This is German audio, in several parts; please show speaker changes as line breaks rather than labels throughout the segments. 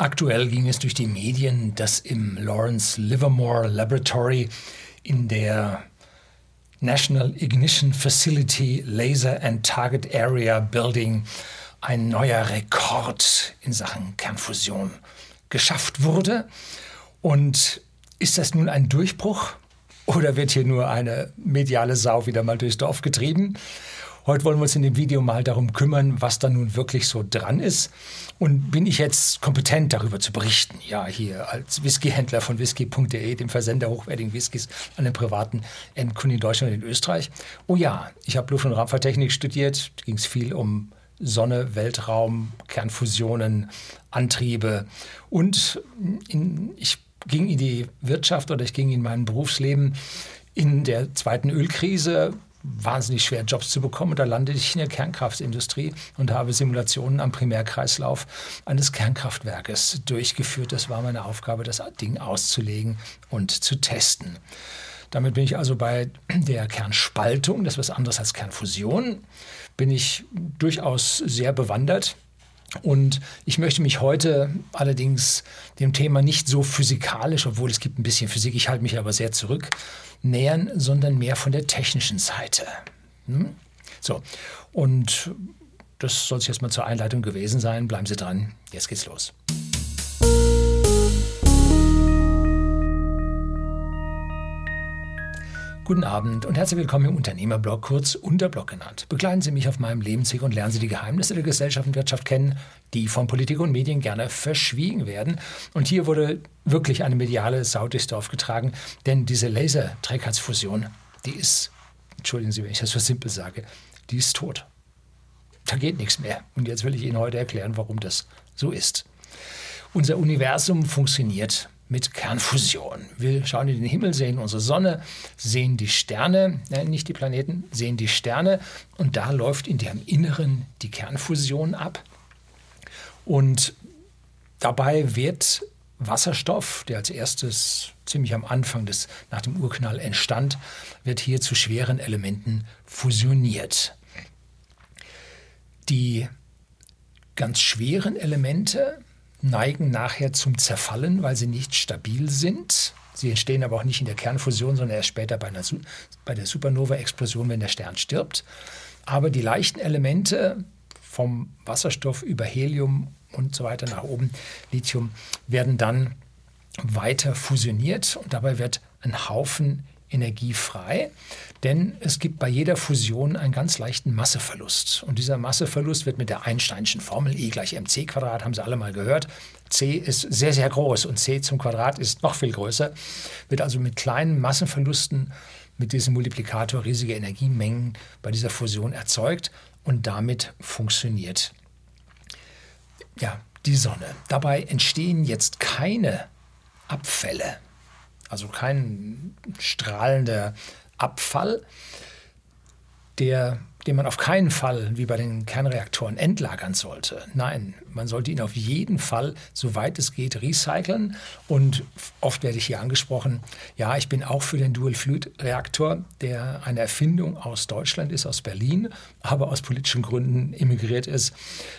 Aktuell ging es durch die Medien, dass im Lawrence Livermore Laboratory in der National Ignition Facility Laser and Target Area Building ein neuer Rekord in Sachen Kernfusion geschafft wurde. Und ist das nun ein Durchbruch oder wird hier nur eine mediale Sau wieder mal durchs Dorf getrieben? Heute wollen wir uns in dem Video mal darum kümmern, was da nun wirklich so dran ist. Und bin ich jetzt kompetent darüber zu berichten? Ja, hier als Whiskyhändler von whisky.de, dem Versender hochwertigen Whiskys an den privaten Endkunden in Deutschland und in Österreich. Oh ja, ich habe Luft- und Raumfahrttechnik studiert. Da ging es viel um Sonne, Weltraum, Kernfusionen, Antriebe. Und in, ich ging in die Wirtschaft oder ich ging in mein Berufsleben in der zweiten Ölkrise wahnsinnig schwer, Jobs zu bekommen. Und da landete ich in der Kernkraftindustrie und habe Simulationen am Primärkreislauf eines Kernkraftwerkes durchgeführt. Das war meine Aufgabe, das Ding auszulegen und zu testen. Damit bin ich also bei der Kernspaltung, das ist was anderes als Kernfusion, bin ich durchaus sehr bewandert. Und ich möchte mich heute allerdings dem Thema nicht so physikalisch, obwohl es gibt ein bisschen Physik, ich halte mich aber sehr zurück, nähern, sondern mehr von der technischen Seite. Hm? So, und das soll es jetzt mal zur Einleitung gewesen sein. Bleiben Sie dran, jetzt geht's los. Guten Abend und herzlich willkommen im Unternehmerblog, kurz Unterblog genannt. Begleiten Sie mich auf meinem Lebensweg und lernen Sie die Geheimnisse der Gesellschaft und Wirtschaft kennen, die von Politik und Medien gerne verschwiegen werden. Und hier wurde wirklich eine mediale Sau durchs Dorf getragen, denn diese Laserträgheitsfusion, die ist, entschuldigen Sie, wenn ich das so simpel sage, die ist tot. Da geht nichts mehr. Und jetzt will ich Ihnen heute erklären, warum das so ist. Unser Universum funktioniert mit Kernfusion. Wir schauen in den Himmel, sehen unsere Sonne, sehen die Sterne, nein, nicht die Planeten, sehen die Sterne und da läuft in deren Inneren die Kernfusion ab. Und dabei wird Wasserstoff, der als erstes ziemlich am Anfang des, nach dem Urknall entstand, wird hier zu schweren Elementen fusioniert. Die ganz schweren Elemente neigen nachher zum Zerfallen, weil sie nicht stabil sind. Sie entstehen aber auch nicht in der Kernfusion, sondern erst später bei, einer, bei der Supernova-Explosion, wenn der Stern stirbt. Aber die leichten Elemente vom Wasserstoff über Helium und so weiter nach oben, Lithium, werden dann weiter fusioniert und dabei wird ein Haufen Energie frei, denn es gibt bei jeder Fusion einen ganz leichten Masseverlust. Und dieser Masseverlust wird mit der Einsteinschen Formel E gleich mc Quadrat, haben Sie alle mal gehört. c ist sehr, sehr groß und c zum Quadrat ist noch viel größer, wird also mit kleinen Massenverlusten mit diesem Multiplikator riesige Energiemengen bei dieser Fusion erzeugt und damit funktioniert ja, die Sonne. Dabei entstehen jetzt keine Abfälle also kein strahlender Abfall, der, den man auf keinen Fall wie bei den Kernreaktoren entlagern sollte. Nein, man sollte ihn auf jeden Fall, soweit es geht, recyceln. Und oft werde ich hier angesprochen, ja, ich bin auch für den Dual-Fluid-Reaktor, der eine Erfindung aus Deutschland ist, aus Berlin, aber aus politischen Gründen emigriert ist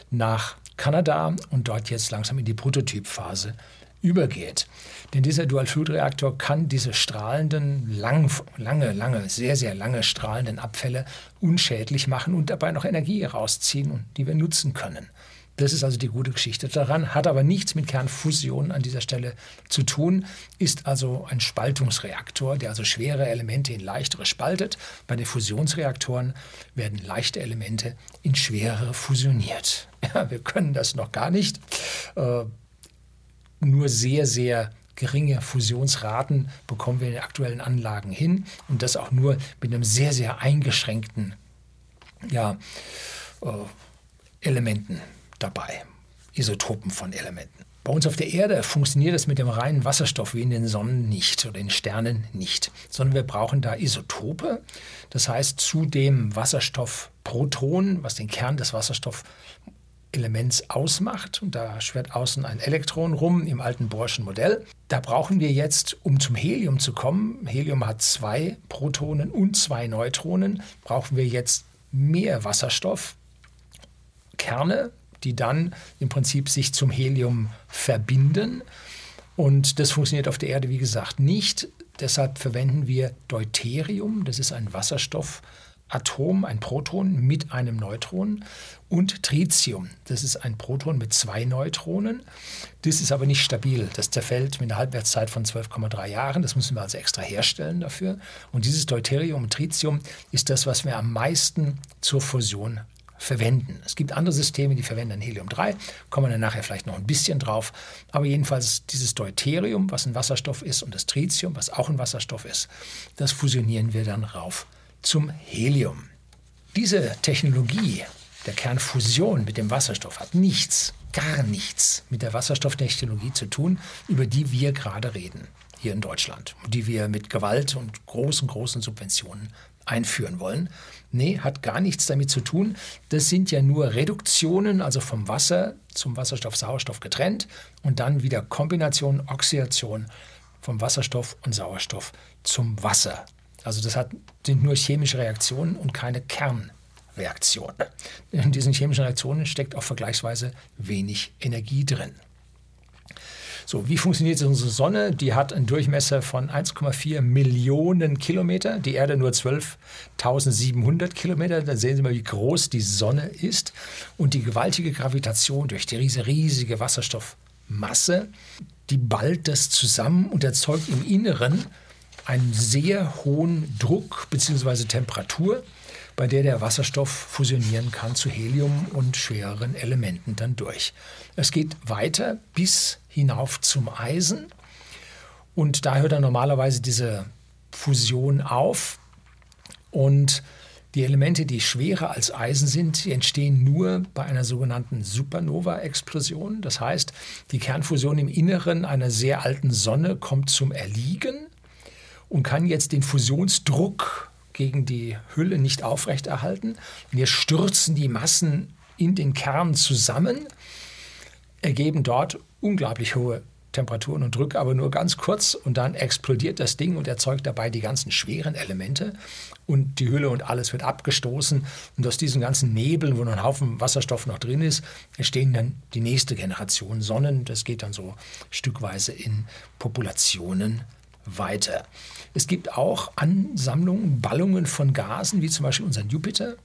nach Kanada und dort jetzt langsam in die Prototypphase übergeht. Denn dieser Dual-Fluid-Reaktor kann diese strahlenden, lang, lange, lange, sehr, sehr lange strahlenden Abfälle unschädlich machen und dabei noch Energie rausziehen, die wir nutzen können. Das ist also die gute Geschichte daran, hat aber nichts mit Kernfusion an dieser Stelle zu tun, ist also ein Spaltungsreaktor, der also schwere Elemente in leichtere spaltet. Bei den Fusionsreaktoren werden leichte Elemente in schwerere fusioniert. Ja, wir können das noch gar nicht. Nur sehr, sehr geringe Fusionsraten bekommen wir in den aktuellen Anlagen hin und das auch nur mit einem sehr, sehr eingeschränkten ja, äh, Elementen dabei, Isotopen von Elementen. Bei uns auf der Erde funktioniert es mit dem reinen Wasserstoff wie in den Sonnen nicht oder in Sternen nicht, sondern wir brauchen da Isotope. Das heißt, zu dem Wasserstoffproton, was den Kern des Wasserstoffs Elements ausmacht. Und da schwirrt außen ein Elektron rum im alten Bohrschen Modell. Da brauchen wir jetzt, um zum Helium zu kommen, Helium hat zwei Protonen und zwei Neutronen, brauchen wir jetzt mehr Wasserstoff, Kerne, die dann im Prinzip sich zum Helium verbinden. Und das funktioniert auf der Erde, wie gesagt, nicht. Deshalb verwenden wir Deuterium, das ist ein Wasserstoffatom, ein Proton mit einem Neutron und Tritium, das ist ein Proton mit zwei Neutronen. Das ist aber nicht stabil, das zerfällt mit einer Halbwertszeit von 12,3 Jahren, das müssen wir also extra herstellen dafür. Und dieses Deuterium und Tritium ist das, was wir am meisten zur Fusion verwenden. Es gibt andere Systeme, die verwenden Helium-3, kommen wir dann nachher vielleicht noch ein bisschen drauf. Aber jedenfalls dieses Deuterium, was ein Wasserstoff ist, und das Tritium, was auch ein Wasserstoff ist, das fusionieren wir dann rauf zum Helium. Diese Technologie der Kernfusion mit dem Wasserstoff hat nichts, gar nichts mit der Wasserstofftechnologie zu tun, über die wir gerade reden hier in Deutschland, die wir mit Gewalt und großen, großen Subventionen einführen wollen. Nee, hat gar nichts damit zu tun. Das sind ja nur Reduktionen, also vom Wasser zum Wasserstoff, Sauerstoff getrennt und dann wieder Kombination, Oxidation vom Wasserstoff und Sauerstoff zum Wasser. Also das hat, sind nur chemische Reaktionen und keine Kernreaktionen. In diesen chemischen Reaktionen steckt auch vergleichsweise wenig Energie drin. So, wie funktioniert unsere Sonne? Die hat einen Durchmesser von 1,4 Millionen Kilometer, die Erde nur 12.700 Kilometer. Da sehen Sie mal, wie groß die Sonne ist. Und die gewaltige Gravitation durch die riesige Wasserstoffmasse, die ballt das zusammen und erzeugt im Inneren einen sehr hohen Druck bzw. Temperatur bei der der Wasserstoff fusionieren kann zu Helium und schwereren Elementen dann durch. Es geht weiter bis hinauf zum Eisen und da hört dann normalerweise diese Fusion auf und die Elemente, die schwerer als Eisen sind, entstehen nur bei einer sogenannten Supernova-Explosion. Das heißt, die Kernfusion im Inneren einer sehr alten Sonne kommt zum Erliegen und kann jetzt den Fusionsdruck gegen die Hülle nicht aufrechterhalten. Wir stürzen die Massen in den Kern zusammen, ergeben dort unglaublich hohe Temperaturen und Drücke, aber nur ganz kurz und dann explodiert das Ding und erzeugt dabei die ganzen schweren Elemente und die Hülle und alles wird abgestoßen und aus diesen ganzen Nebeln, wo noch ein Haufen Wasserstoff noch drin ist, entstehen dann die nächste Generation Sonnen. Das geht dann so stückweise in Populationen weiter. Es gibt auch Ansammlungen, Ballungen von Gasen, wie zum Beispiel unseren Jupiter.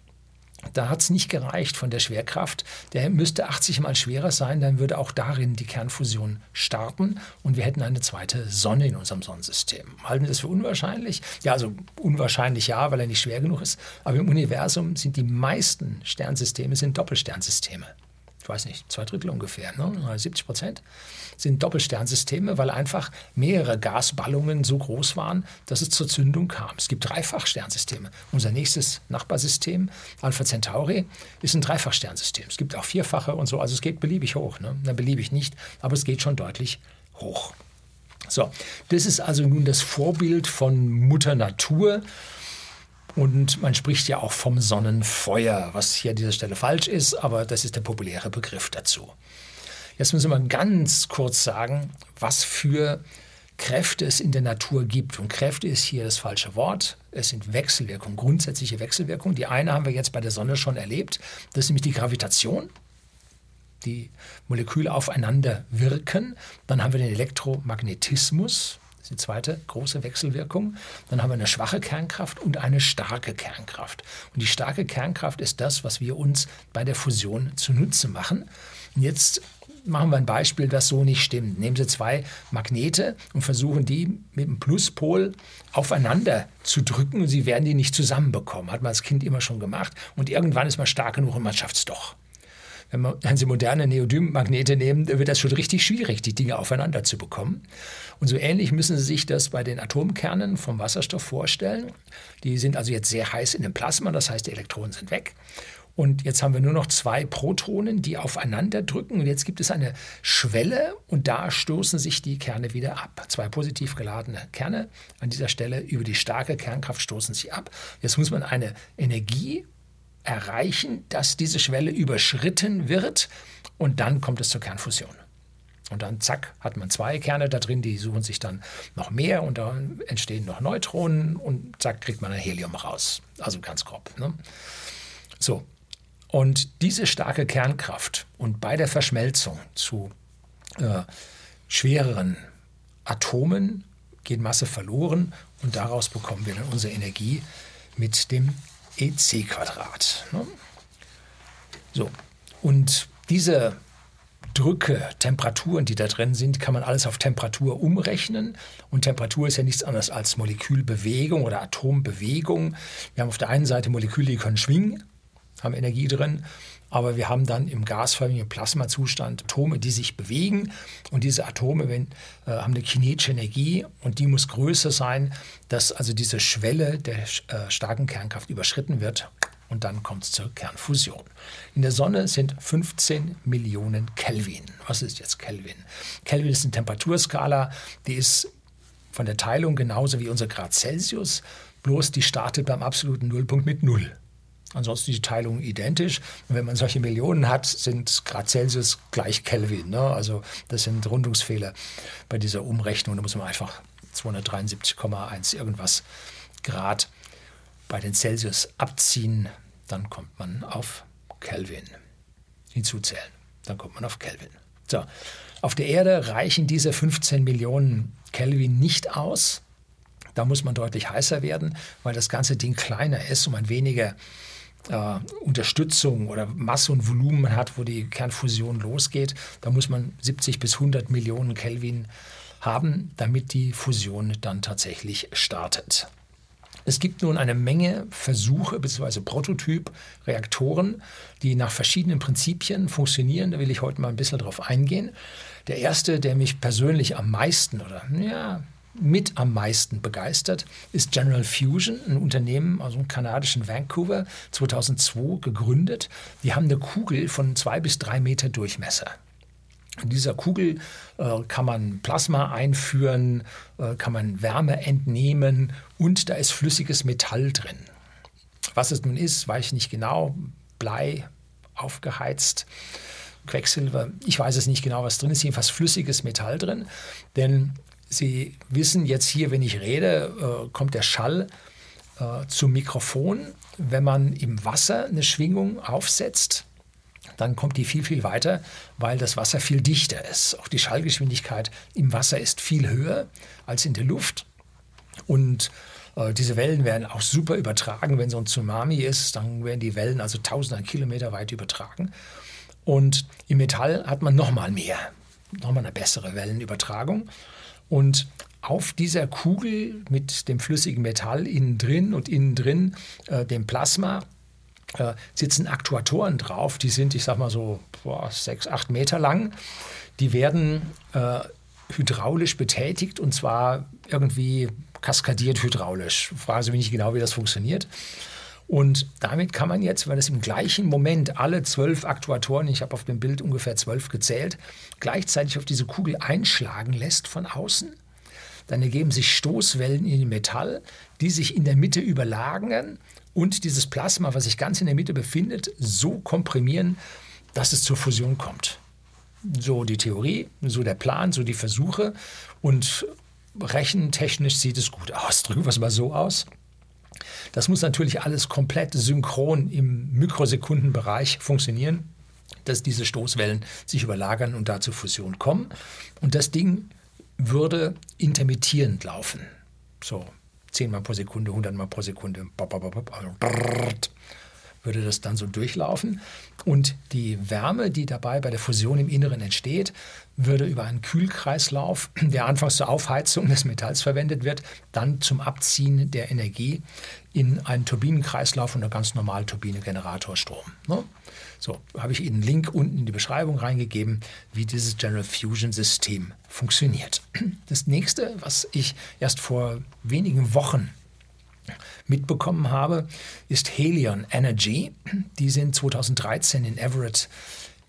Da hat es nicht gereicht von der Schwerkraft. Der müsste 80 mal schwerer sein, dann würde auch darin die Kernfusion starten und wir hätten eine zweite Sonne in unserem Sonnensystem. Halten Sie das für unwahrscheinlich? Ja, also unwahrscheinlich ja, weil er nicht schwer genug ist. Aber im Universum sind die meisten Sternsysteme sind Doppelsternsysteme ich weiß nicht, zwei Drittel ungefähr, ne? 70 Prozent, sind Doppelsternsysteme, weil einfach mehrere Gasballungen so groß waren, dass es zur Zündung kam. Es gibt Dreifachsternsysteme. Unser nächstes Nachbarsystem, Alpha Centauri, ist ein Dreifachsternsystem. Es gibt auch vierfache und so, also es geht beliebig hoch. Ne? Na, beliebig nicht, aber es geht schon deutlich hoch. So, das ist also nun das Vorbild von Mutter Natur. Und man spricht ja auch vom Sonnenfeuer, was hier an dieser Stelle falsch ist, aber das ist der populäre Begriff dazu. Jetzt müssen wir ganz kurz sagen, was für Kräfte es in der Natur gibt. Und Kräfte ist hier das falsche Wort. Es sind Wechselwirkungen, grundsätzliche Wechselwirkungen. Die eine haben wir jetzt bei der Sonne schon erlebt. Das ist nämlich die Gravitation. Die Moleküle aufeinander wirken. Dann haben wir den Elektromagnetismus. Ist die zweite große Wechselwirkung. Dann haben wir eine schwache Kernkraft und eine starke Kernkraft. Und die starke Kernkraft ist das, was wir uns bei der Fusion zunutze machen. Und jetzt machen wir ein Beispiel, das so nicht stimmt. Nehmen Sie zwei Magnete und versuchen die mit dem Pluspol aufeinander zu drücken und Sie werden die nicht zusammenbekommen. Hat man als Kind immer schon gemacht. Und irgendwann ist man stark genug und man schafft es doch wenn, Sie moderne Neodym-Magnete nehmen, wird das schon richtig schwierig, die Dinge aufeinander zu bekommen. Und so ähnlich müssen Sie sich das bei den Atomkernen vom Wasserstoff vorstellen. Die sind also jetzt sehr heiß in dem Plasma, das heißt, die Elektronen sind weg. Und jetzt haben wir nur noch zwei Protonen, die aufeinander drücken. Und jetzt gibt es eine Schwelle und da stoßen sich die Kerne wieder ab. Zwei positiv geladene Kerne an dieser Stelle über die starke Kernkraft stoßen sich ab. Jetzt muss man eine Energie erreichen, dass diese Schwelle überschritten wird und dann kommt es zur Kernfusion. Und dann, zack, hat man zwei Kerne da drin, die suchen sich dann noch mehr und da entstehen noch Neutronen und zack, kriegt man ein Helium raus. Also ganz grob. Ne? So, Und diese starke Kernkraft und bei der Verschmelzung zu äh, schwereren Atomen geht Masse verloren und daraus bekommen wir dann unsere Energie mit dem EC-Quadrat. Ne? So, und diese Drücke, Temperaturen, die da drin sind, kann man alles auf Temperatur umrechnen. Und Temperatur ist ja nichts anderes als Molekülbewegung oder Atombewegung. Wir haben auf der einen Seite Moleküle, die können schwingen, haben Energie drin. Aber wir haben dann im gasförmigen Plasmazustand Atome, die sich bewegen. Und diese Atome wenn, äh, haben eine kinetische Energie und die muss größer sein, dass also diese Schwelle der äh, starken Kernkraft überschritten wird und dann kommt es zur Kernfusion. In der Sonne sind 15 Millionen Kelvin. Was ist jetzt Kelvin? Kelvin ist eine Temperaturskala, die ist von der Teilung genauso wie unser Grad Celsius, bloß die startet beim absoluten Nullpunkt mit Null. Ansonsten die Teilung identisch. Und wenn man solche Millionen hat, sind Grad Celsius gleich Kelvin. Ne? Also das sind Rundungsfehler bei dieser Umrechnung. Da muss man einfach 273,1 irgendwas Grad bei den Celsius abziehen, dann kommt man auf Kelvin. Hinzuzählen, dann kommt man auf Kelvin. So, auf der Erde reichen diese 15 Millionen Kelvin nicht aus. Da muss man deutlich heißer werden, weil das ganze Ding kleiner ist und man weniger äh, Unterstützung oder Masse und Volumen hat, wo die Kernfusion losgeht. Da muss man 70 bis 100 Millionen Kelvin haben, damit die Fusion dann tatsächlich startet. Es gibt nun eine Menge Versuche bzw. Prototyp-Reaktoren, die nach verschiedenen Prinzipien funktionieren. Da will ich heute mal ein bisschen drauf eingehen. Der erste, der mich persönlich am meisten oder ja, mit am meisten begeistert, ist General Fusion, ein Unternehmen aus dem kanadischen Vancouver, 2002 gegründet. Die haben eine Kugel von zwei bis drei Meter Durchmesser. In dieser Kugel äh, kann man Plasma einführen, äh, kann man Wärme entnehmen und da ist flüssiges Metall drin. Was es nun ist, weiß ich nicht genau. Blei, aufgeheizt, Quecksilber, ich weiß es nicht genau, was drin ist. Jedenfalls flüssiges Metall drin. Denn Sie wissen jetzt hier, wenn ich rede, äh, kommt der Schall äh, zum Mikrofon. Wenn man im Wasser eine Schwingung aufsetzt, dann kommt die viel, viel weiter, weil das Wasser viel dichter ist. Auch die Schallgeschwindigkeit im Wasser ist viel höher als in der Luft. Und äh, diese Wellen werden auch super übertragen. Wenn so ein Tsunami ist, dann werden die Wellen also tausende Kilometer weit übertragen. Und im Metall hat man nochmal mehr, nochmal eine bessere Wellenübertragung. Und auf dieser Kugel mit dem flüssigen Metall innen drin und innen drin äh, dem Plasma äh, sitzen Aktuatoren drauf, die sind, ich sag mal so boah, sechs, acht Meter lang. Die werden äh, hydraulisch betätigt und zwar irgendwie kaskadiert hydraulisch. Fragen Sie mich nicht genau, wie das funktioniert. Und damit kann man jetzt, weil es im gleichen Moment alle zwölf Aktuatoren, ich habe auf dem Bild ungefähr zwölf gezählt, gleichzeitig auf diese Kugel einschlagen lässt von außen, dann ergeben sich Stoßwellen in dem Metall, die sich in der Mitte überlagern und dieses Plasma, was sich ganz in der Mitte befindet, so komprimieren, dass es zur Fusion kommt. So die Theorie, so der Plan, so die Versuche und rechentechnisch sieht es gut aus. Drücken wir es mal so aus. Das muss natürlich alles komplett synchron im Mikrosekundenbereich funktionieren, dass diese Stoßwellen sich überlagern und da zur Fusion kommen. Und das Ding würde intermittierend laufen. So 10 Mal pro Sekunde, 100 Mal pro Sekunde, würde das dann so durchlaufen. Und die Wärme, die dabei bei der Fusion im Inneren entsteht, würde über einen Kühlkreislauf, der anfangs zur Aufheizung des Metalls verwendet wird, dann zum Abziehen der Energie in einen Turbinenkreislauf und eine ganz normale Turbine Generatorstrom. Ne? So, habe ich Ihnen einen Link unten in die Beschreibung reingegeben, wie dieses General Fusion System funktioniert. Das nächste, was ich erst vor wenigen Wochen mitbekommen habe, ist Helion Energy. Die sind 2013 in Everett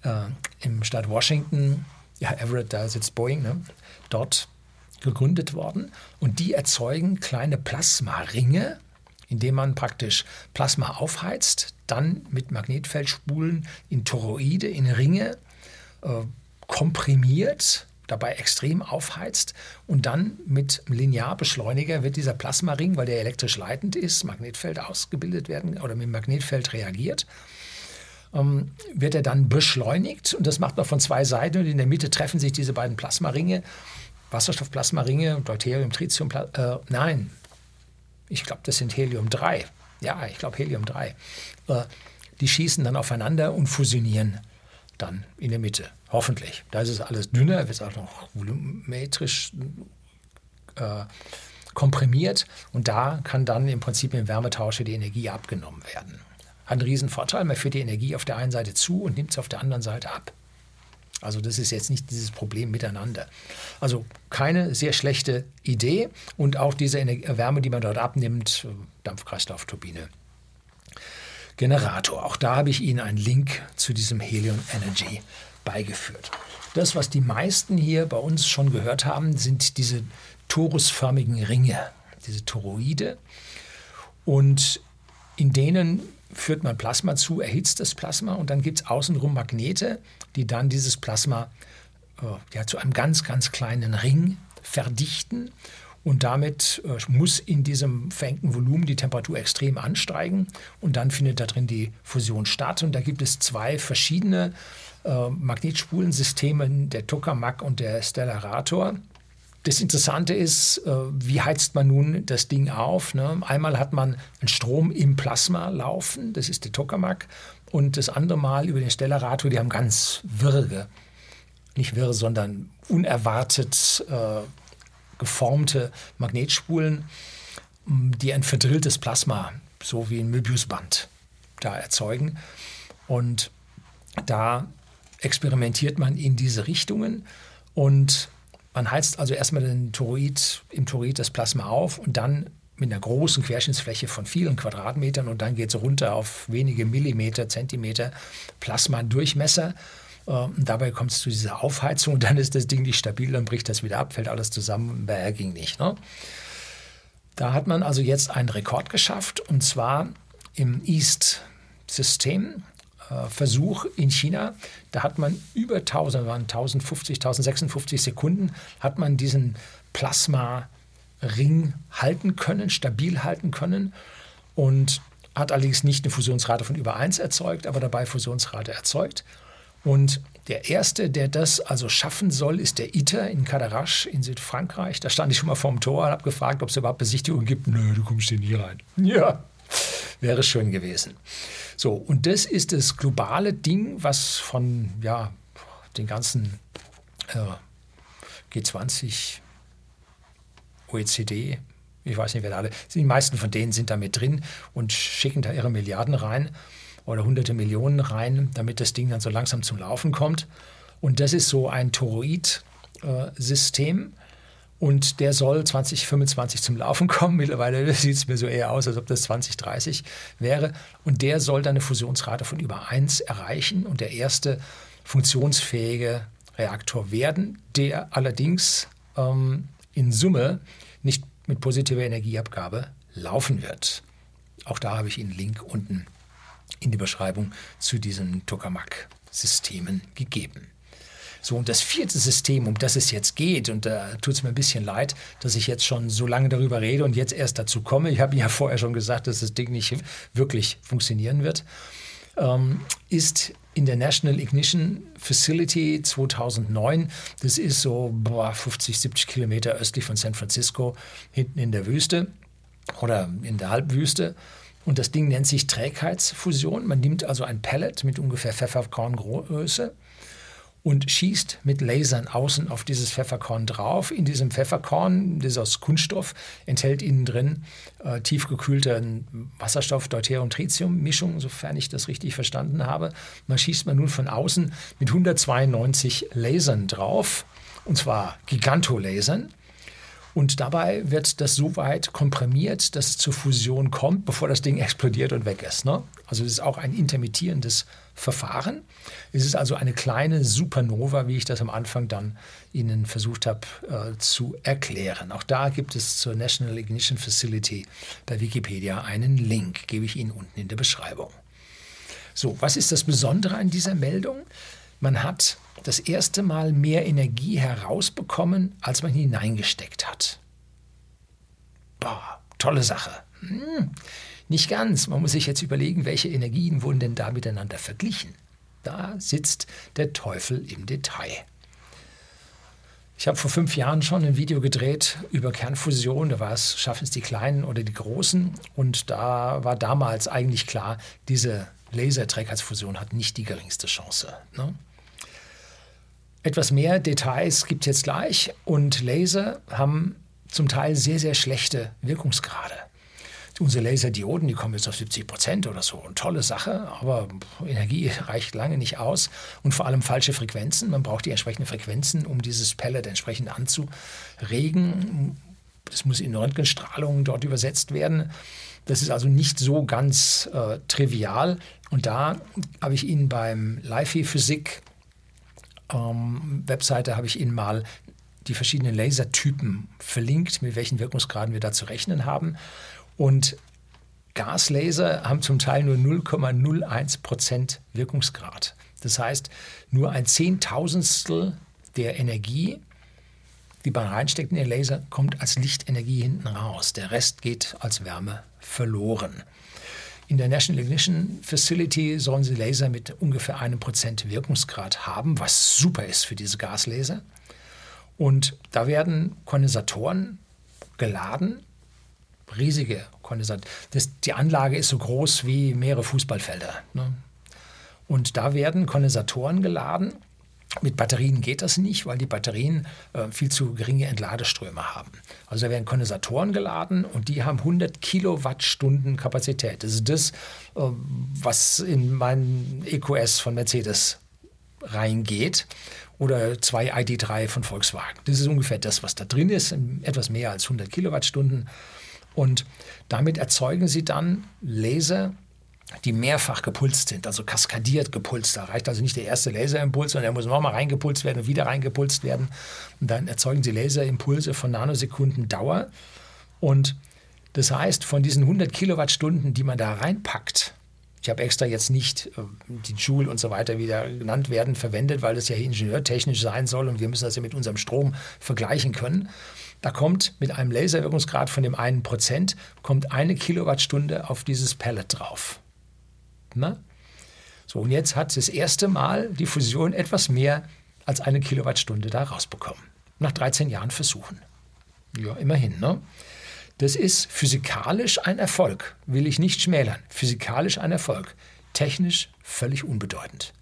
äh, im Staat Washington, ja, Everett, da sitzt Boeing, ne, dort gegründet worden. Und die erzeugen kleine Plasmaringe, indem man praktisch Plasma aufheizt, dann mit Magnetfeldspulen in Toroide, in Ringe äh, komprimiert, dabei extrem aufheizt und dann mit Linearbeschleuniger wird dieser Plasmaring, weil der elektrisch leitend ist, Magnetfeld ausgebildet werden oder mit Magnetfeld reagiert, ähm, wird er dann beschleunigt und das macht man von zwei Seiten und in der Mitte treffen sich diese beiden Plasmaringe, Wasserstoffplasmaringe, Deuterium, Tritium, äh, nein, ich glaube, das sind Helium-3. Ja, ich glaube Helium-3. Äh, die schießen dann aufeinander und fusionieren dann in der Mitte. Hoffentlich. Da ist es alles dünner, wird auch noch volumetrisch äh, komprimiert und da kann dann im Prinzip im Wärmetauscher die Energie abgenommen werden. Hat einen riesen Vorteil, man führt die Energie auf der einen Seite zu und nimmt es auf der anderen Seite ab. Also das ist jetzt nicht dieses Problem miteinander. Also keine sehr schlechte Idee und auch diese Wärme, die man dort abnimmt, Dampfkreislaufturbine. Generator. Auch da habe ich Ihnen einen Link zu diesem Helion Energy beigeführt. Das, was die meisten hier bei uns schon gehört haben, sind diese torusförmigen Ringe, diese Toroide. Und in denen führt man Plasma zu, erhitzt das Plasma und dann gibt es außenrum Magnete, die dann dieses Plasma äh, ja, zu einem ganz, ganz kleinen Ring verdichten. Und damit äh, muss in diesem verengten Volumen die Temperatur extrem ansteigen und dann findet da drin die Fusion statt. Und da gibt es zwei verschiedene äh, Magnetspulensysteme, der Tokamak und der Stellarator. Das Interessante ist, äh, wie heizt man nun das Ding auf? Ne? Einmal hat man einen Strom im Plasma laufen, das ist der Tokamak, und das andere Mal über den Stellarator, die haben ganz wirre, nicht wirre, sondern unerwartet äh, geformte Magnetspulen, die ein verdrilltes Plasma, so wie ein Möbiusband, da erzeugen. Und da experimentiert man in diese Richtungen und man heizt also erstmal den Toroid, im Toroid das Plasma auf und dann mit einer großen Querschnittsfläche von vielen Quadratmetern und dann geht es runter auf wenige Millimeter, Zentimeter Plasma-Durchmesser. Ähm, dabei kommt es zu dieser Aufheizung und dann ist das Ding nicht stabil, dann bricht das wieder ab, fällt alles zusammen. Bäh, ging nicht. Ne? Da hat man also jetzt einen Rekord geschafft und zwar im East-System. Äh, Versuch in China. Da hat man über 1000, waren 1050, 1056 Sekunden, hat man diesen Plasma-Ring halten können, stabil halten können und hat allerdings nicht eine Fusionsrate von über 1 erzeugt, aber dabei Fusionsrate erzeugt. Und der erste, der das also schaffen soll, ist der ITER in Cadarache in Südfrankreich. Da stand ich schon mal vorm Tor und habe gefragt, ob es überhaupt Besichtigungen gibt. Nö, du kommst hier nie rein. Ja, wäre schön gewesen. So, und das ist das globale Ding, was von ja, den ganzen äh, G20, OECD, ich weiß nicht, wer da alle, die meisten von denen sind da mit drin und schicken da ihre Milliarden rein oder hunderte Millionen rein, damit das Ding dann so langsam zum Laufen kommt. Und das ist so ein Toroid-System. Äh, und der soll 2025 zum Laufen kommen. Mittlerweile sieht es mir so eher aus, als ob das 2030 wäre. Und der soll dann eine Fusionsrate von über 1 erreichen und der erste funktionsfähige Reaktor werden, der allerdings ähm, in Summe nicht mit positiver Energieabgabe laufen wird. Auch da habe ich Ihnen einen Link unten in die Beschreibung zu diesen Tokamak-Systemen gegeben. So, und das vierte System, um das es jetzt geht, und da tut es mir ein bisschen leid, dass ich jetzt schon so lange darüber rede und jetzt erst dazu komme. Ich habe ja vorher schon gesagt, dass das Ding nicht wirklich funktionieren wird, ähm, ist in der National Ignition Facility 2009. Das ist so boah, 50, 70 Kilometer östlich von San Francisco, hinten in der Wüste oder in der Halbwüste. Und das Ding nennt sich Trägheitsfusion. Man nimmt also ein Pellet mit ungefähr Pfefferkorngröße und schießt mit Lasern außen auf dieses Pfefferkorn drauf. In diesem Pfefferkorn, das ist aus Kunststoff, enthält innen drin äh, tiefgekühlten Wasserstoff, Deuterium, Tritium-Mischung, sofern ich das richtig verstanden habe. Man schießt man nun von außen mit 192 Lasern drauf, und zwar Gigantolasern. Und dabei wird das so weit komprimiert, dass es zur Fusion kommt, bevor das Ding explodiert und weg ist. Ne? Also es ist auch ein intermittierendes Verfahren. Es ist also eine kleine Supernova, wie ich das am Anfang dann Ihnen versucht habe äh, zu erklären. Auch da gibt es zur National Ignition Facility bei Wikipedia einen Link, gebe ich Ihnen unten in der Beschreibung. So, was ist das Besondere an dieser Meldung? Man hat das erste Mal mehr Energie herausbekommen, als man hineingesteckt hat. Boah, tolle Sache. Hm. Nicht ganz. Man muss sich jetzt überlegen, welche Energien wurden denn da miteinander verglichen. Da sitzt der Teufel im Detail. Ich habe vor fünf Jahren schon ein Video gedreht über Kernfusion. Da war es, schaffen es die Kleinen oder die Großen? Und da war damals eigentlich klar, diese Laserträgheitsfusion hat nicht die geringste Chance. Ne? Etwas mehr Details gibt es jetzt gleich. Und Laser haben zum Teil sehr, sehr schlechte Wirkungsgrade. Unsere Laserdioden, die kommen jetzt auf 70 Prozent oder so. Eine tolle Sache, aber Energie reicht lange nicht aus und vor allem falsche Frequenzen. Man braucht die entsprechenden Frequenzen, um dieses Pellet entsprechend anzuregen. Das muss in Röntgenstrahlung dort übersetzt werden. Das ist also nicht so ganz äh, trivial. Und da habe ich Ihnen beim LiFi Physik ähm, Webseite habe ich Ihnen mal die verschiedenen Lasertypen verlinkt, mit welchen Wirkungsgraden wir da zu rechnen haben. Und Gaslaser haben zum Teil nur 0,01 Prozent Wirkungsgrad. Das heißt, nur ein Zehntausendstel der Energie, die man reinsteckt in den Laser, kommt als Lichtenergie hinten raus. Der Rest geht als Wärme verloren. In der National Ignition Facility sollen sie Laser mit ungefähr einem Prozent Wirkungsgrad haben, was super ist für diese Gaslaser. Und da werden Kondensatoren geladen riesige Kondensat. Das, die Anlage ist so groß wie mehrere Fußballfelder. Ne? Und da werden Kondensatoren geladen. Mit Batterien geht das nicht, weil die Batterien äh, viel zu geringe Entladeströme haben. Also da werden Kondensatoren geladen und die haben 100 Kilowattstunden Kapazität. Das ist das, äh, was in meinen EQS von Mercedes reingeht oder zwei ID3 von Volkswagen. Das ist ungefähr das, was da drin ist, etwas mehr als 100 Kilowattstunden. Und damit erzeugen sie dann Laser, die mehrfach gepulst sind, also kaskadiert gepulst. Da reicht also nicht der erste Laserimpuls, sondern er muss nochmal reingepulst werden und wieder reingepulst werden. Und dann erzeugen sie Laserimpulse von Nanosekunden Dauer. Und das heißt, von diesen 100 Kilowattstunden, die man da reinpackt, ich habe extra jetzt nicht äh, die Joule und so weiter wieder genannt werden, verwendet, weil das ja ingenieurtechnisch sein soll und wir müssen das ja mit unserem Strom vergleichen können. Da kommt mit einem Laserwirkungsgrad von dem einen Prozent, kommt eine Kilowattstunde auf dieses Pellet drauf. Na? So, und jetzt hat das erste Mal die Fusion etwas mehr als eine Kilowattstunde da rausbekommen. Nach 13 Jahren Versuchen. Ja, immerhin, ne? Das ist physikalisch ein Erfolg, will ich nicht schmälern. Physikalisch ein Erfolg. Technisch völlig unbedeutend.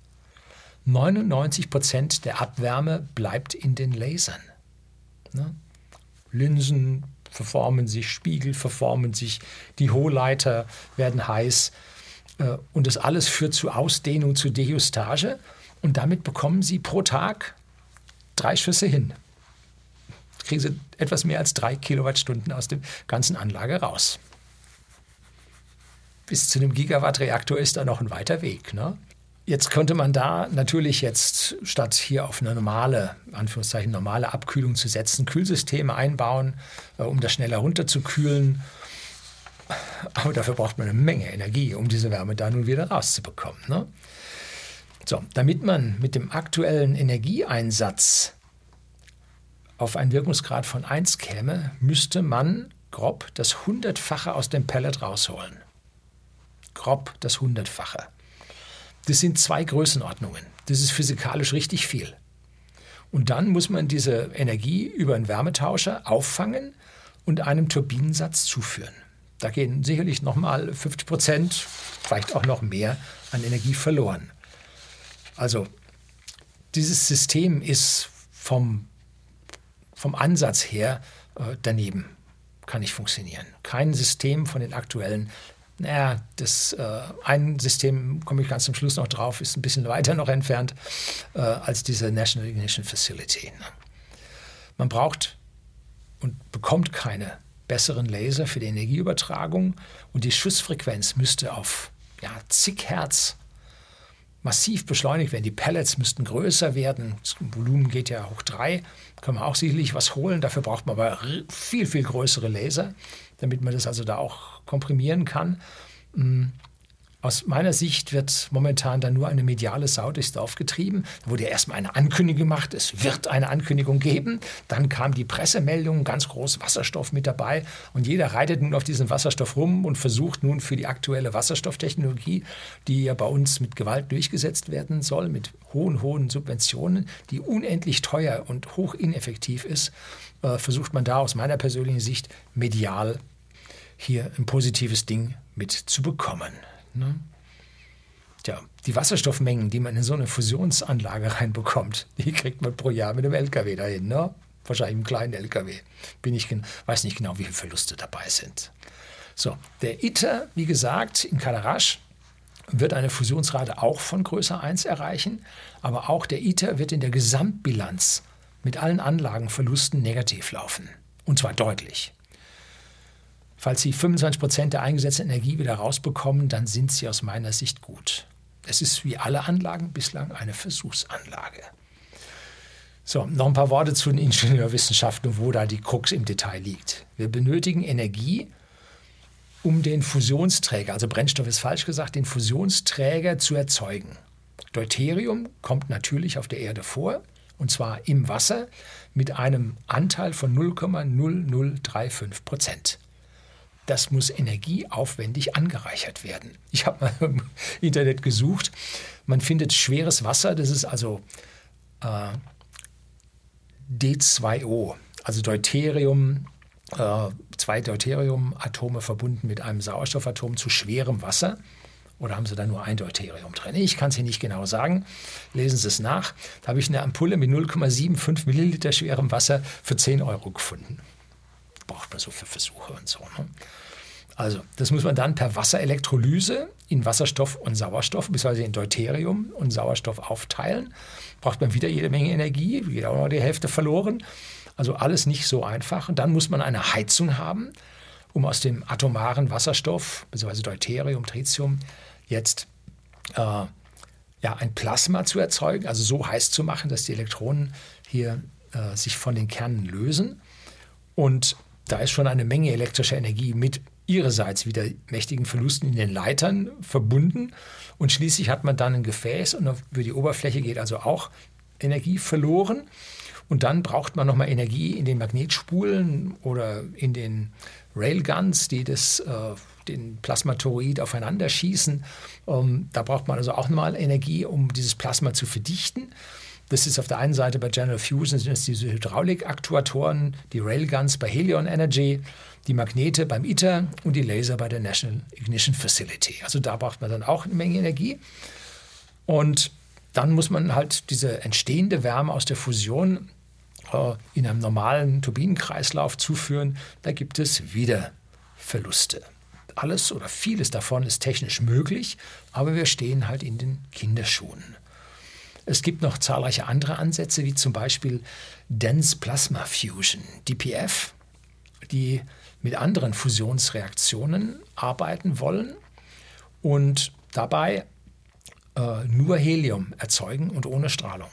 99 Prozent der Abwärme bleibt in den Lasern. Ne? Linsen verformen sich, Spiegel verformen sich, die Hohlleiter werden heiß. Äh, und das alles führt zu Ausdehnung, zu Dejustage. Und damit bekommen Sie pro Tag drei Schüsse hin. Kriegen Sie etwas mehr als drei Kilowattstunden aus der ganzen Anlage raus. Bis zu einem Gigawatt-Reaktor ist da noch ein weiter Weg. Ne? Jetzt könnte man da natürlich jetzt statt hier auf eine normale, Anführungszeichen normale Abkühlung zu setzen, Kühlsysteme einbauen, äh, um das schneller runterzukühlen. Aber dafür braucht man eine Menge Energie, um diese Wärme da nun wieder rauszubekommen. Ne? So, damit man mit dem aktuellen Energieeinsatz auf einen Wirkungsgrad von 1 käme, müsste man grob das Hundertfache aus dem Pellet rausholen. Grob das Hundertfache. Das sind zwei Größenordnungen. Das ist physikalisch richtig viel. Und dann muss man diese Energie über einen Wärmetauscher auffangen und einem Turbinensatz zuführen. Da gehen sicherlich nochmal 50 Prozent, vielleicht auch noch mehr an Energie verloren. Also dieses System ist vom, vom Ansatz her äh, daneben, kann nicht funktionieren. Kein System von den aktuellen naja, das äh, ein System, komme ich ganz zum Schluss noch drauf, ist ein bisschen weiter noch entfernt äh, als diese National Ignition Facility. Ne? Man braucht und bekommt keine besseren Laser für die Energieübertragung und die Schussfrequenz müsste auf ja, zig Hertz massiv beschleunigt werden. Die Pellets müssten größer werden. Das Volumen geht ja hoch drei. Kann man auch sicherlich was holen. Dafür braucht man aber viel, viel größere Laser, damit man das also da auch komprimieren kann. Aus meiner Sicht wird momentan dann nur eine mediale Sau durchs Dorf getrieben. Da wurde ja erstmal eine Ankündigung gemacht, es wird eine Ankündigung geben. Dann kam die Pressemeldung, ganz groß Wasserstoff mit dabei. Und jeder reitet nun auf diesen Wasserstoff rum und versucht nun für die aktuelle Wasserstofftechnologie, die ja bei uns mit Gewalt durchgesetzt werden soll, mit hohen, hohen Subventionen, die unendlich teuer und hoch ineffektiv ist, äh, versucht man da aus meiner persönlichen Sicht medial hier ein positives Ding mitzubekommen. Ne? Tja, die Wasserstoffmengen, die man in so eine Fusionsanlage reinbekommt, die kriegt man pro Jahr mit einem LKW dahin. Ne? Wahrscheinlich einem kleinen LKW. Bin ich, weiß nicht genau, wie viele Verluste dabei sind. So, der ITER, wie gesagt, in Kadarasch wird eine Fusionsrate auch von Größe 1 erreichen, aber auch der ITER wird in der Gesamtbilanz mit allen Anlagenverlusten negativ laufen. Und zwar deutlich. Falls Sie 25 Prozent der eingesetzten Energie wieder rausbekommen, dann sind Sie aus meiner Sicht gut. Es ist wie alle Anlagen bislang eine Versuchsanlage. So, noch ein paar Worte zu den Ingenieurwissenschaften, wo da die Krux im Detail liegt. Wir benötigen Energie, um den Fusionsträger, also Brennstoff ist falsch gesagt, den Fusionsträger zu erzeugen. Deuterium kommt natürlich auf der Erde vor, und zwar im Wasser mit einem Anteil von 0,0035 Prozent das muss energieaufwendig angereichert werden. Ich habe mal im Internet gesucht. Man findet schweres Wasser, das ist also äh, D2O, also Deuterium, äh, zwei Deuterium-Atome verbunden mit einem Sauerstoffatom zu schwerem Wasser. Oder haben Sie da nur ein Deuterium drin? Ich kann es Ihnen nicht genau sagen. Lesen Sie es nach. Da habe ich eine Ampulle mit 0,75 Milliliter schwerem Wasser für 10 Euro gefunden braucht man so für Versuche und so. Ne? Also, das muss man dann per Wasserelektrolyse in Wasserstoff und Sauerstoff, beziehungsweise in Deuterium und Sauerstoff aufteilen. Braucht man wieder jede Menge Energie, wieder auch noch die Hälfte verloren. Also alles nicht so einfach. Und dann muss man eine Heizung haben, um aus dem atomaren Wasserstoff, beziehungsweise Deuterium, Tritium, jetzt äh, ja, ein Plasma zu erzeugen, also so heiß zu machen, dass die Elektronen hier äh, sich von den Kernen lösen. Und da ist schon eine Menge elektrischer Energie mit ihrerseits wieder mächtigen Verlusten in den Leitern verbunden. Und schließlich hat man dann ein Gefäß und über die Oberfläche geht also auch Energie verloren. Und dann braucht man nochmal Energie in den Magnetspulen oder in den Railguns, die das, äh, den Plasmatoroid aufeinander schießen. Ähm, da braucht man also auch nochmal Energie, um dieses Plasma zu verdichten. Das ist auf der einen Seite bei General Fusion sind es diese Hydraulikaktuatoren, die Railguns bei Helion Energy, die Magnete beim ITER und die Laser bei der National Ignition Facility. Also da braucht man dann auch eine Menge Energie. Und dann muss man halt diese entstehende Wärme aus der Fusion äh, in einem normalen Turbinenkreislauf zuführen. Da gibt es wieder Verluste. Alles oder vieles davon ist technisch möglich, aber wir stehen halt in den Kinderschuhen. Es gibt noch zahlreiche andere Ansätze, wie zum Beispiel Dense Plasma Fusion, DPF, die mit anderen Fusionsreaktionen arbeiten wollen und dabei äh, nur Helium erzeugen und ohne Strahlung.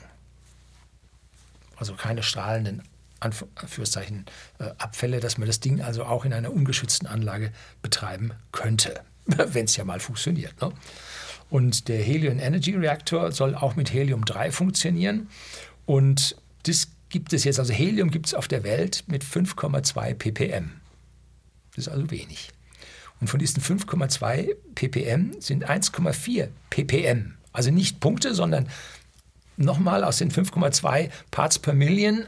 Also keine strahlenden Anführungszeichen, äh, Abfälle, dass man das Ding also auch in einer ungeschützten Anlage betreiben könnte, wenn es ja mal funktioniert. Ne? Und der Helium Energy Reaktor soll auch mit Helium-3 funktionieren. Und das gibt es jetzt, also Helium gibt es auf der Welt mit 5,2 ppm. Das ist also wenig. Und von diesen 5,2 ppm sind 1,4 ppm, also nicht Punkte, sondern nochmal aus den 5,2 Parts per Million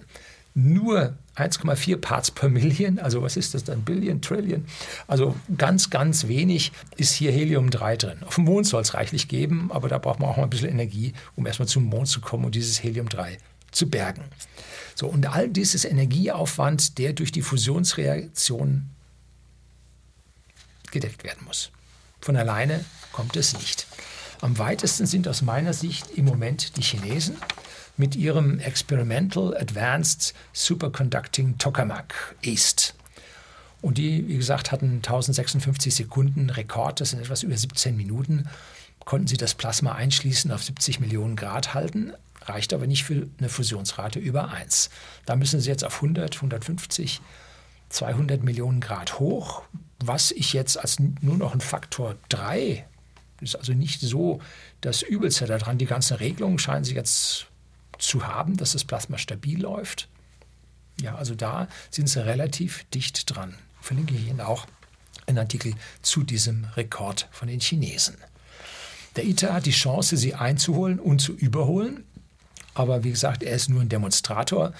nur 1,4 Parts per Million, also was ist das dann, Billion, Trillion, also ganz, ganz wenig ist hier Helium-3 drin. Auf dem Mond soll es reichlich geben, aber da braucht man auch mal ein bisschen Energie, um erstmal zum Mond zu kommen und dieses Helium-3 zu bergen. So, und all dieses Energieaufwand, der durch die Fusionsreaktion gedeckt werden muss. Von alleine kommt es nicht. Am weitesten sind aus meiner Sicht im Moment die Chinesen mit ihrem Experimental Advanced Superconducting Tokamak East. Und die, wie gesagt, hatten 1056 Sekunden Rekord, das sind etwas über 17 Minuten. Konnten sie das Plasma einschließen auf 70 Millionen Grad halten, reicht aber nicht für eine Fusionsrate über 1. Da müssen sie jetzt auf 100, 150, 200 Millionen Grad hoch, was ich jetzt als nur noch ein Faktor 3 Ist also nicht so das Übelste daran. Die ganzen Regelungen scheinen sie jetzt zu haben, dass das Plasma stabil läuft. Ja, also da sind sie relativ dicht dran. Verlinke ich Ihnen auch einen Artikel zu diesem Rekord von den Chinesen. Der ITER hat die Chance, sie einzuholen und zu überholen. Aber wie gesagt, er ist nur ein Demonstrator,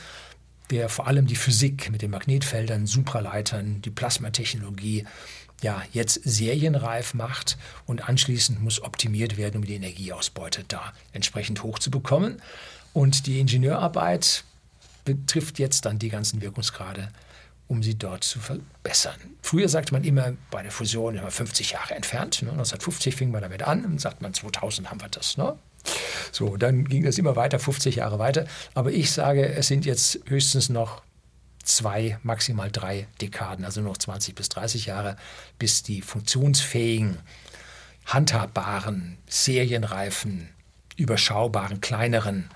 der vor allem die Physik mit den Magnetfeldern, Supraleitern, die Plasmatechnologie ja, jetzt serienreif macht und anschließend muss optimiert werden, um die Energieausbeute da entsprechend hoch zu bekommen. Und die Ingenieurarbeit betrifft jetzt dann die ganzen Wirkungsgrade, um sie dort zu verbessern. Früher sagte man immer bei der Fusion immer 50 Jahre entfernt. Ne? 1950 fing man damit an und sagt man 2000 haben wir das. Ne? So, dann ging das immer weiter, 50 Jahre weiter. Aber ich sage, es sind jetzt höchstens noch zwei, maximal drei Dekaden, also noch 20 bis 30 Jahre, bis die funktionsfähigen, handhabbaren, serienreifen, überschaubaren, kleineren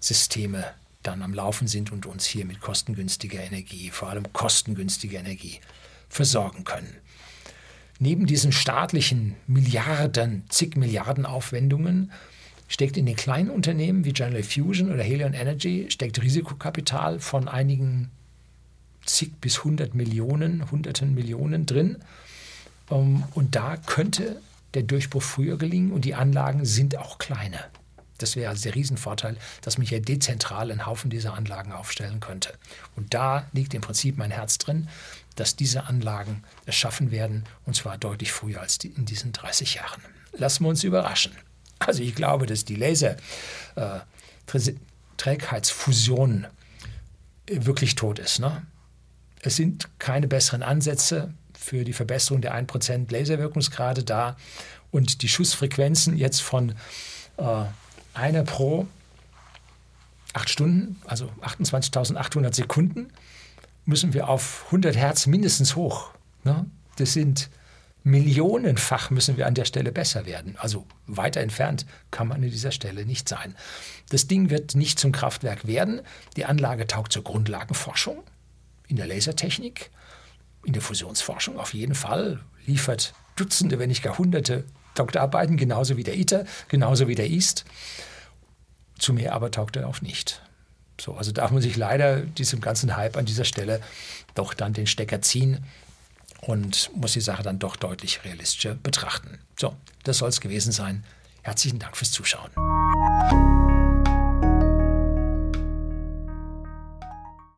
Systeme dann am Laufen sind und uns hier mit kostengünstiger Energie, vor allem kostengünstiger Energie, versorgen können. Neben diesen staatlichen Milliarden, zig Milliarden Aufwendungen steckt in den kleinen Unternehmen wie General Fusion oder Helion Energy steckt Risikokapital von einigen zig bis hundert Millionen, hunderten Millionen drin. Ähm, und da könnte der Durchbruch früher gelingen und die Anlagen sind auch kleiner. Das wäre also der Riesenvorteil, dass mich ja dezentral einen Haufen dieser Anlagen aufstellen könnte. Und da liegt im Prinzip mein Herz drin, dass diese Anlagen erschaffen werden, und zwar deutlich früher als in diesen 30 Jahren. Lassen wir uns überraschen. Also ich glaube, dass die Laserträgheitsfusion äh, wirklich tot ist. Ne? Es sind keine besseren Ansätze für die Verbesserung der 1% Laserwirkungsgrade da. Und die Schussfrequenzen jetzt von äh, einer pro acht Stunden, also 28.800 Sekunden, müssen wir auf 100 Hertz mindestens hoch. Ne? Das sind Millionenfach müssen wir an der Stelle besser werden. Also weiter entfernt kann man an dieser Stelle nicht sein. Das Ding wird nicht zum Kraftwerk werden. Die Anlage taugt zur Grundlagenforschung in der Lasertechnik, in der Fusionsforschung auf jeden Fall, liefert Dutzende, wenn nicht gar Hunderte Doktorarbeiten, genauso wie der ITER, genauso wie der EAST. Zu mehr aber taugt er auch nicht. So, also darf man sich leider diesem ganzen Hype an dieser Stelle doch dann den Stecker ziehen und muss die Sache dann doch deutlich realistischer betrachten. So, das soll es gewesen sein. Herzlichen Dank fürs Zuschauen.